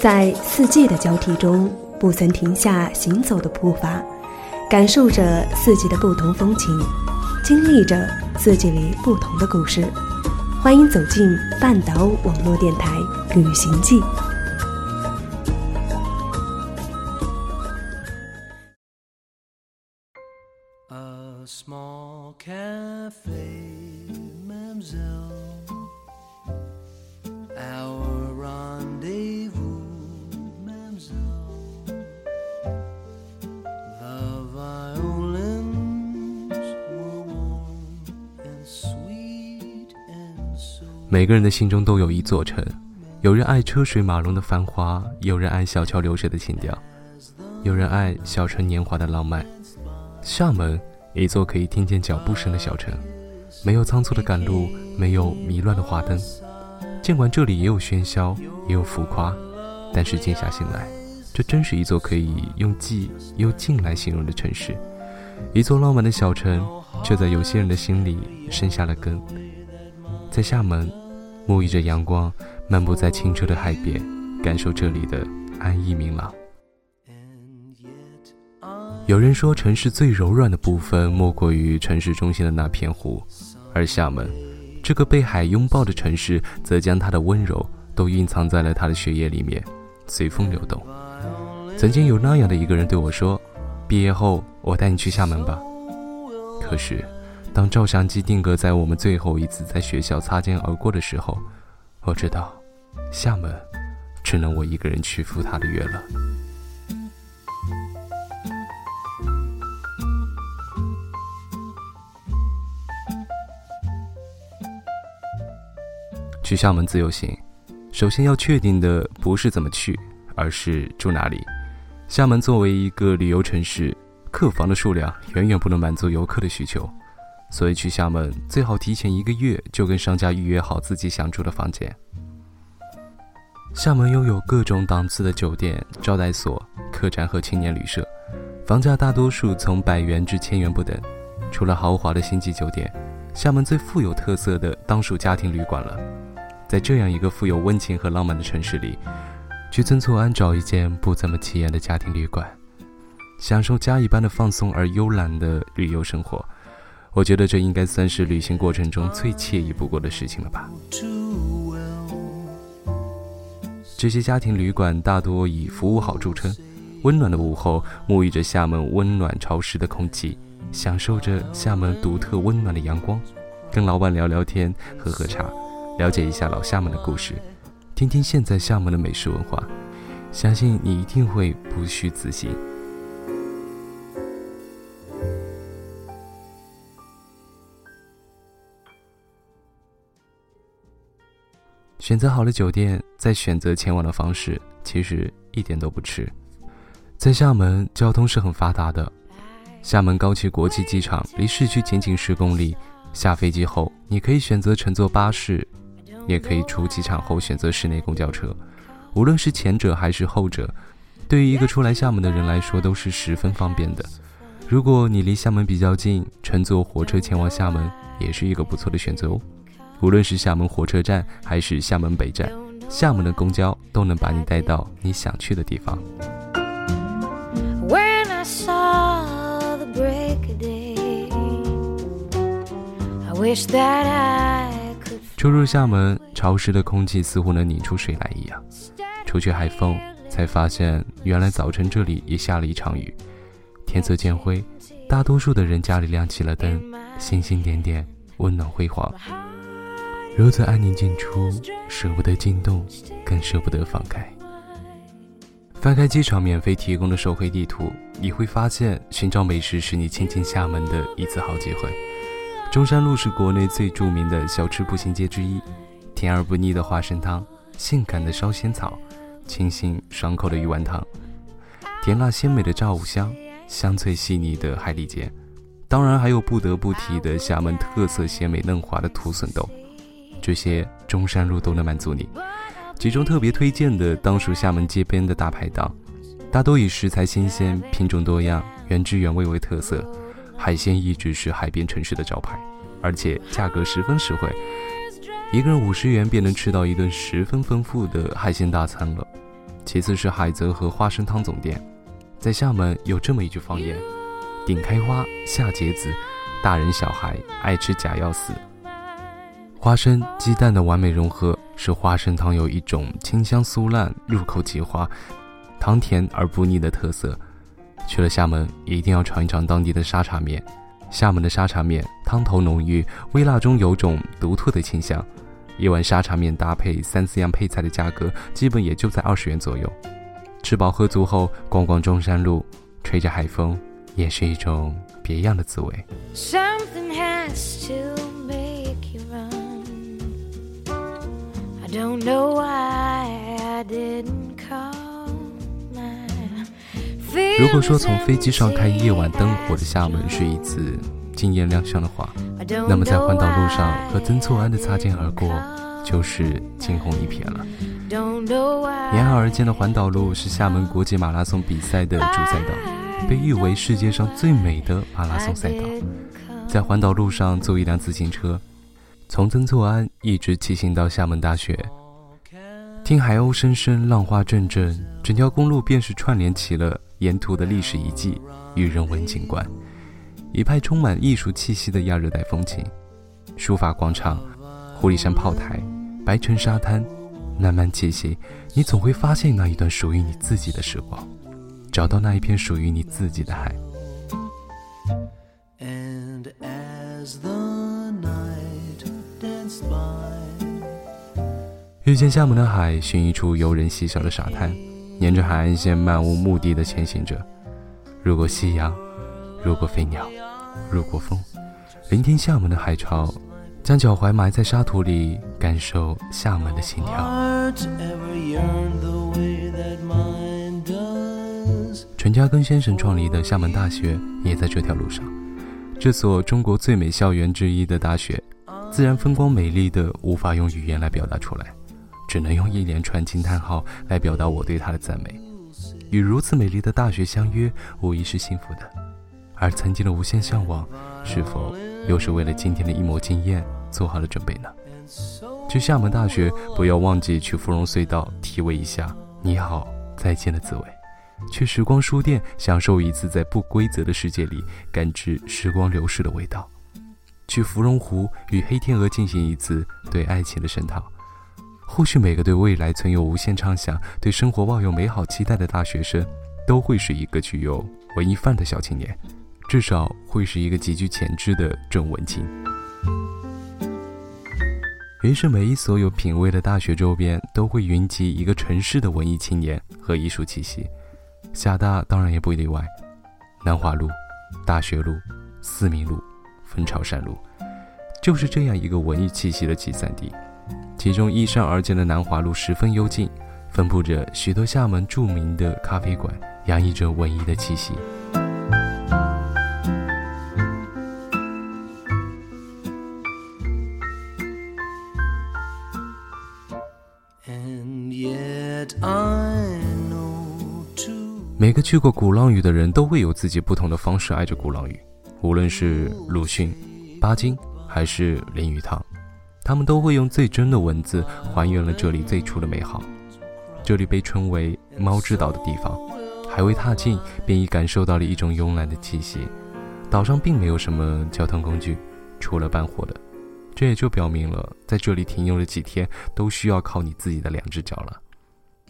在四季的交替中，不曾停下行走的步伐，感受着四季的不同风情，经历着四季里不同的故事。欢迎走进半岛网络电台《旅行记》。每个人的心中都有一座城，有人爱车水马龙的繁华，有人爱小桥流水的情调，有人爱小城年华的浪漫。厦门，一座可以听见脚步声的小城，没有仓促的赶路，没有迷乱的花灯。尽管这里也有喧嚣，也有浮夸，但是静下心来，这真是一座可以用寂又静来形容的城市。一座浪漫的小城，却在有些人的心里生下了根。在厦门，沐浴着阳光，漫步在清澈的海边，感受这里的安逸明朗。有人说，城市最柔软的部分莫过于城市中心的那片湖，而厦门，这个被海拥抱的城市，则将它的温柔都蕴藏在了它的血液里面，随风流动。曾经有那样的一个人对我说：“毕业后，我带你去厦门吧。”可是。当照相机定格在我们最后一次在学校擦肩而过的时候，我知道，厦门，只能我一个人去赴他的约了。去厦门自由行，首先要确定的不是怎么去，而是住哪里。厦门作为一个旅游城市，客房的数量远远不能满足游客的需求。所以去厦门最好提前一个月就跟商家预约好自己想住的房间。厦门拥有各种档次的酒店、招待所、客栈和青年旅社，房价大多数从百元至千元不等。除了豪华的星级酒店，厦门最富有特色的当属家庭旅馆了。在这样一个富有温情和浪漫的城市里，去曾厝垵找一间不怎么起眼的家庭旅馆，享受家一般的放松而慵懒的旅游生活。我觉得这应该算是旅行过程中最惬意不过的事情了吧。这些家庭旅馆大多以服务好著称，温暖的午后，沐浴着厦门温暖潮湿的空气，享受着厦门独特温暖的阳光，跟老板聊聊天，喝喝茶，了解一下老厦门的故事，听听现在厦门的美食文化，相信你一定会不虚此行。选择好了酒店，再选择前往的方式，其实一点都不迟。在厦门，交通是很发达的。厦门高崎国际机场离市区仅仅十公里。下飞机后，你可以选择乘坐巴士，也可以出机场后选择室内公交车。无论是前者还是后者，对于一个初来厦门的人来说都是十分方便的。如果你离厦门比较近，乘坐火车前往厦门也是一个不错的选择哦。无论是厦门火车站还是厦门北站，厦门的公交都能把你带到你想去的地方。初入厦门，潮湿的空气似乎能拧出水来一样。除去海风，才发现原来早晨这里也下了一场雨。天色渐灰，大多数的人家里亮起了灯，星星点点，温暖辉煌。如此安宁进出，舍不得进动，更舍不得放开。翻开机场免费提供的手绘地图，你会发现寻找美食是你亲近厦门的一次好机会。中山路是国内最著名的小吃步行街之一，甜而不腻的花生汤，性感的烧仙草，清新爽口的鱼丸汤，甜辣鲜美的炸五香，香脆细腻的海蛎煎，当然还有不得不提的厦门特色鲜美嫩滑的土笋豆。这些中山路都能满足你。其中特别推荐的当属厦门街边的大排档，大多以食材新鲜、品种多样、原汁原味为特色，海鲜一直是海边城市的招牌，而且价格十分实惠，一个人五十元便能吃到一顿十分丰富的海鲜大餐了。其次是海泽和花生汤总店。在厦门有这么一句方言：“顶开花，下结子，大人小孩爱吃假要死。”花生鸡蛋的完美融合，使花生汤有一种清香酥烂、入口即化、糖甜而不腻的特色。去了厦门，一定要尝一尝当地的沙茶面。厦门的沙茶面汤头浓郁，微辣中有种独特的清香。一碗沙茶面搭配三四样配菜的价格，基本也就在二十元左右。吃饱喝足后，逛逛中山路，吹着海风，也是一种别样的滋味。如果说从飞机上看夜晚灯火的厦门是一次惊艳亮相的话，那么在环岛路上和曾厝垵的擦肩而过，就是惊鸿一瞥了。沿海而建的环岛路是厦门国际马拉松比赛的主赛道，被誉为世界上最美的马拉松赛道。在环岛路上坐一辆自行车，从曾厝垵一直骑行到厦门大学，听海鸥声声，浪花阵阵，整条公路便是串联起了沿途的历史遗迹与人文景观。一派充满艺术气息的亚热带风情，书法广场、狐狸山炮台、白城沙滩，慢慢气息，你总会发现那一段属于你自己的时光，找到那一片属于你自己的海。遇见厦门的海，寻一处游人稀少的沙滩，沿着海岸线漫无目的的前行着。如果夕阳。如果飞鸟，如果风，聆听厦门的海潮，将脚踝埋在沙土里，感受厦门的心跳。陈嘉庚先生创立的厦门大学也在这条路上。这所中国最美校园之一的大学，自然风光美丽的无法用语言来表达出来，只能用一连串惊叹号来表达我对它的赞美。与如此美丽的大学相约，无疑是幸福的。而曾经的无限向往，是否又是为了今天的一抹惊艳做好了准备呢？去厦门大学，不要忘记去芙蓉隧道体味一下“你好，再见”的滋味；去时光书店，享受一次在不规则的世界里感知时光流逝的味道；去芙蓉湖与黑天鹅进行一次对爱情的深讨。或许每个对未来存有无限畅想、对生活抱有美好期待的大学生，都会是一个具有文艺范的小青年。至少会是一个极具潜质的正文青。于是，每一所有品味的大学周边都会云集一个城市的文艺青年和艺术气息。厦大当然也不例外，南华路、大学路、四明路、分潮山路，就是这样一个文艺气息的集散地。其中依山而建的南华路十分幽静，分布着许多厦门著名的咖啡馆，洋溢着文艺的气息。每个去过鼓浪屿的人都会有自己不同的方式爱着鼓浪屿，无论是鲁迅、巴金还是林语堂，他们都会用最真的文字还原了这里最初的美好。这里被称为“猫之岛”的地方，还未踏进便已感受到了一种慵懒的气息。岛上并没有什么交通工具，除了办活的，这也就表明了在这里停留了几天都需要靠你自己的两只脚了。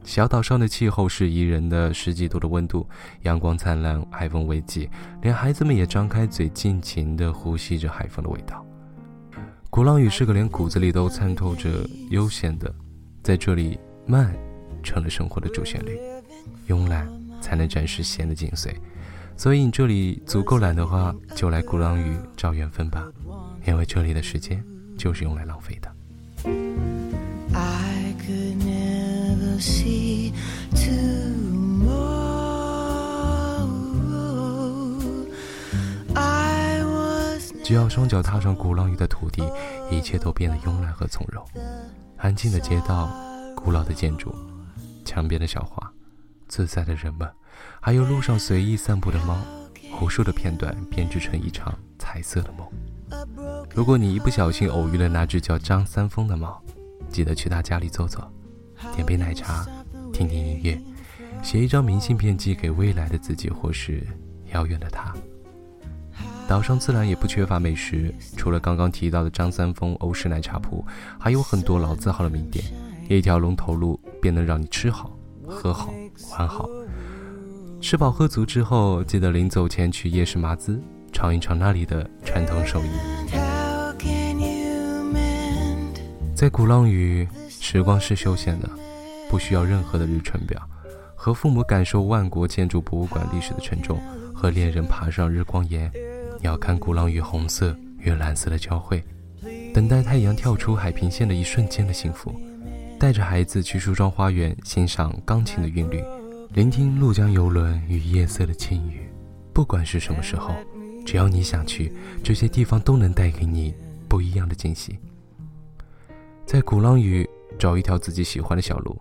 小岛上的气候是宜人的，十几度的温度，阳光灿烂，海风微起，连孩子们也张开嘴，尽情地呼吸着海风的味道。鼓浪屿是个连骨子里都参透着悠闲的，在这里，慢成了生活的主旋律，慵懒才能展示闲的精髓。所以你这里足够懒的话，就来鼓浪屿找缘分吧，因为这里的时间就是用来浪费的。只要双脚踏上鼓浪屿的土地，一切都变得慵懒和从容。安静的街道，古老的建筑，墙边的小花，自在的人们，还有路上随意散步的猫，无数的片段编织成一场彩色的梦。如果你一不小心偶遇了那只叫张三丰的猫，记得去他家里坐坐。点杯奶茶，听听音乐，写一张明信片寄给未来的自己，或是遥远的他。岛上自然也不缺乏美食，除了刚刚提到的张三丰欧式奶茶铺，还有很多老字号的名店。一条龙头路便能让你吃好、喝好、玩好。吃饱喝足之后，记得临走前去夜市麻子尝一尝那里的传统手艺。在鼓浪屿，时光是休闲的，不需要任何的日程表。和父母感受万国建筑博物馆历史的沉重，和恋人爬上日光岩，鸟瞰鼓浪屿红色与蓝色的交汇，等待太阳跳出海平线的一瞬间的幸福。带着孩子去梳妆花园欣赏钢琴的韵律，聆听鹭江游轮与夜色的轻语。不管是什么时候，只要你想去，这些地方都能带给你不一样的惊喜。在鼓浪屿找一条自己喜欢的小路，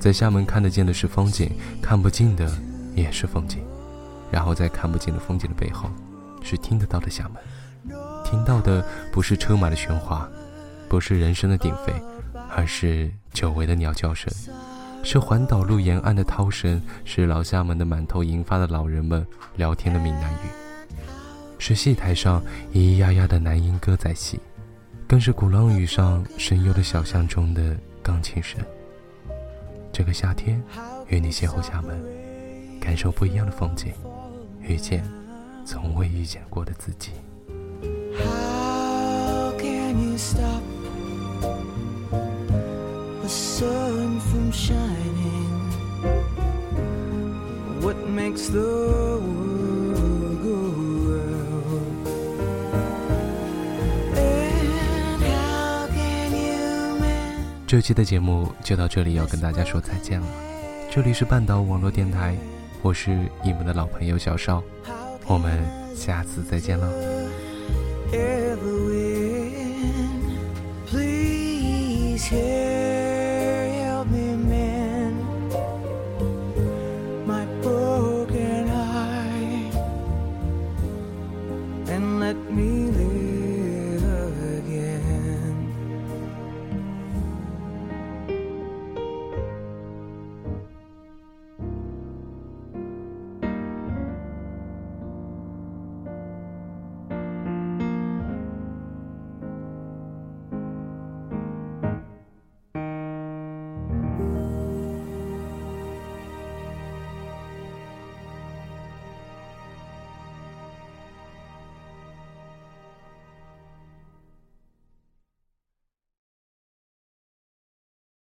在厦门看得见的是风景，看不见的也是风景。然后在看不见的风景的背后，是听得到的厦门。听到的不是车马的喧哗，不是人声的鼎沸，而是久违的鸟叫声，是环岛路沿岸的涛声，是老厦门的满头银发的老人们聊天的闽南语，是戏台上咿咿呀呀的男音歌在戏，更是鼓浪屿上深幽的小巷中的钢琴声。这个夏天，与你邂逅厦门，感受不一样的风景，遇见从未遇见过的自己。这期的节目就到这里，要跟大家说再见了。这里是半岛网络电台，我是你们的老朋友小邵，我们下次再见了。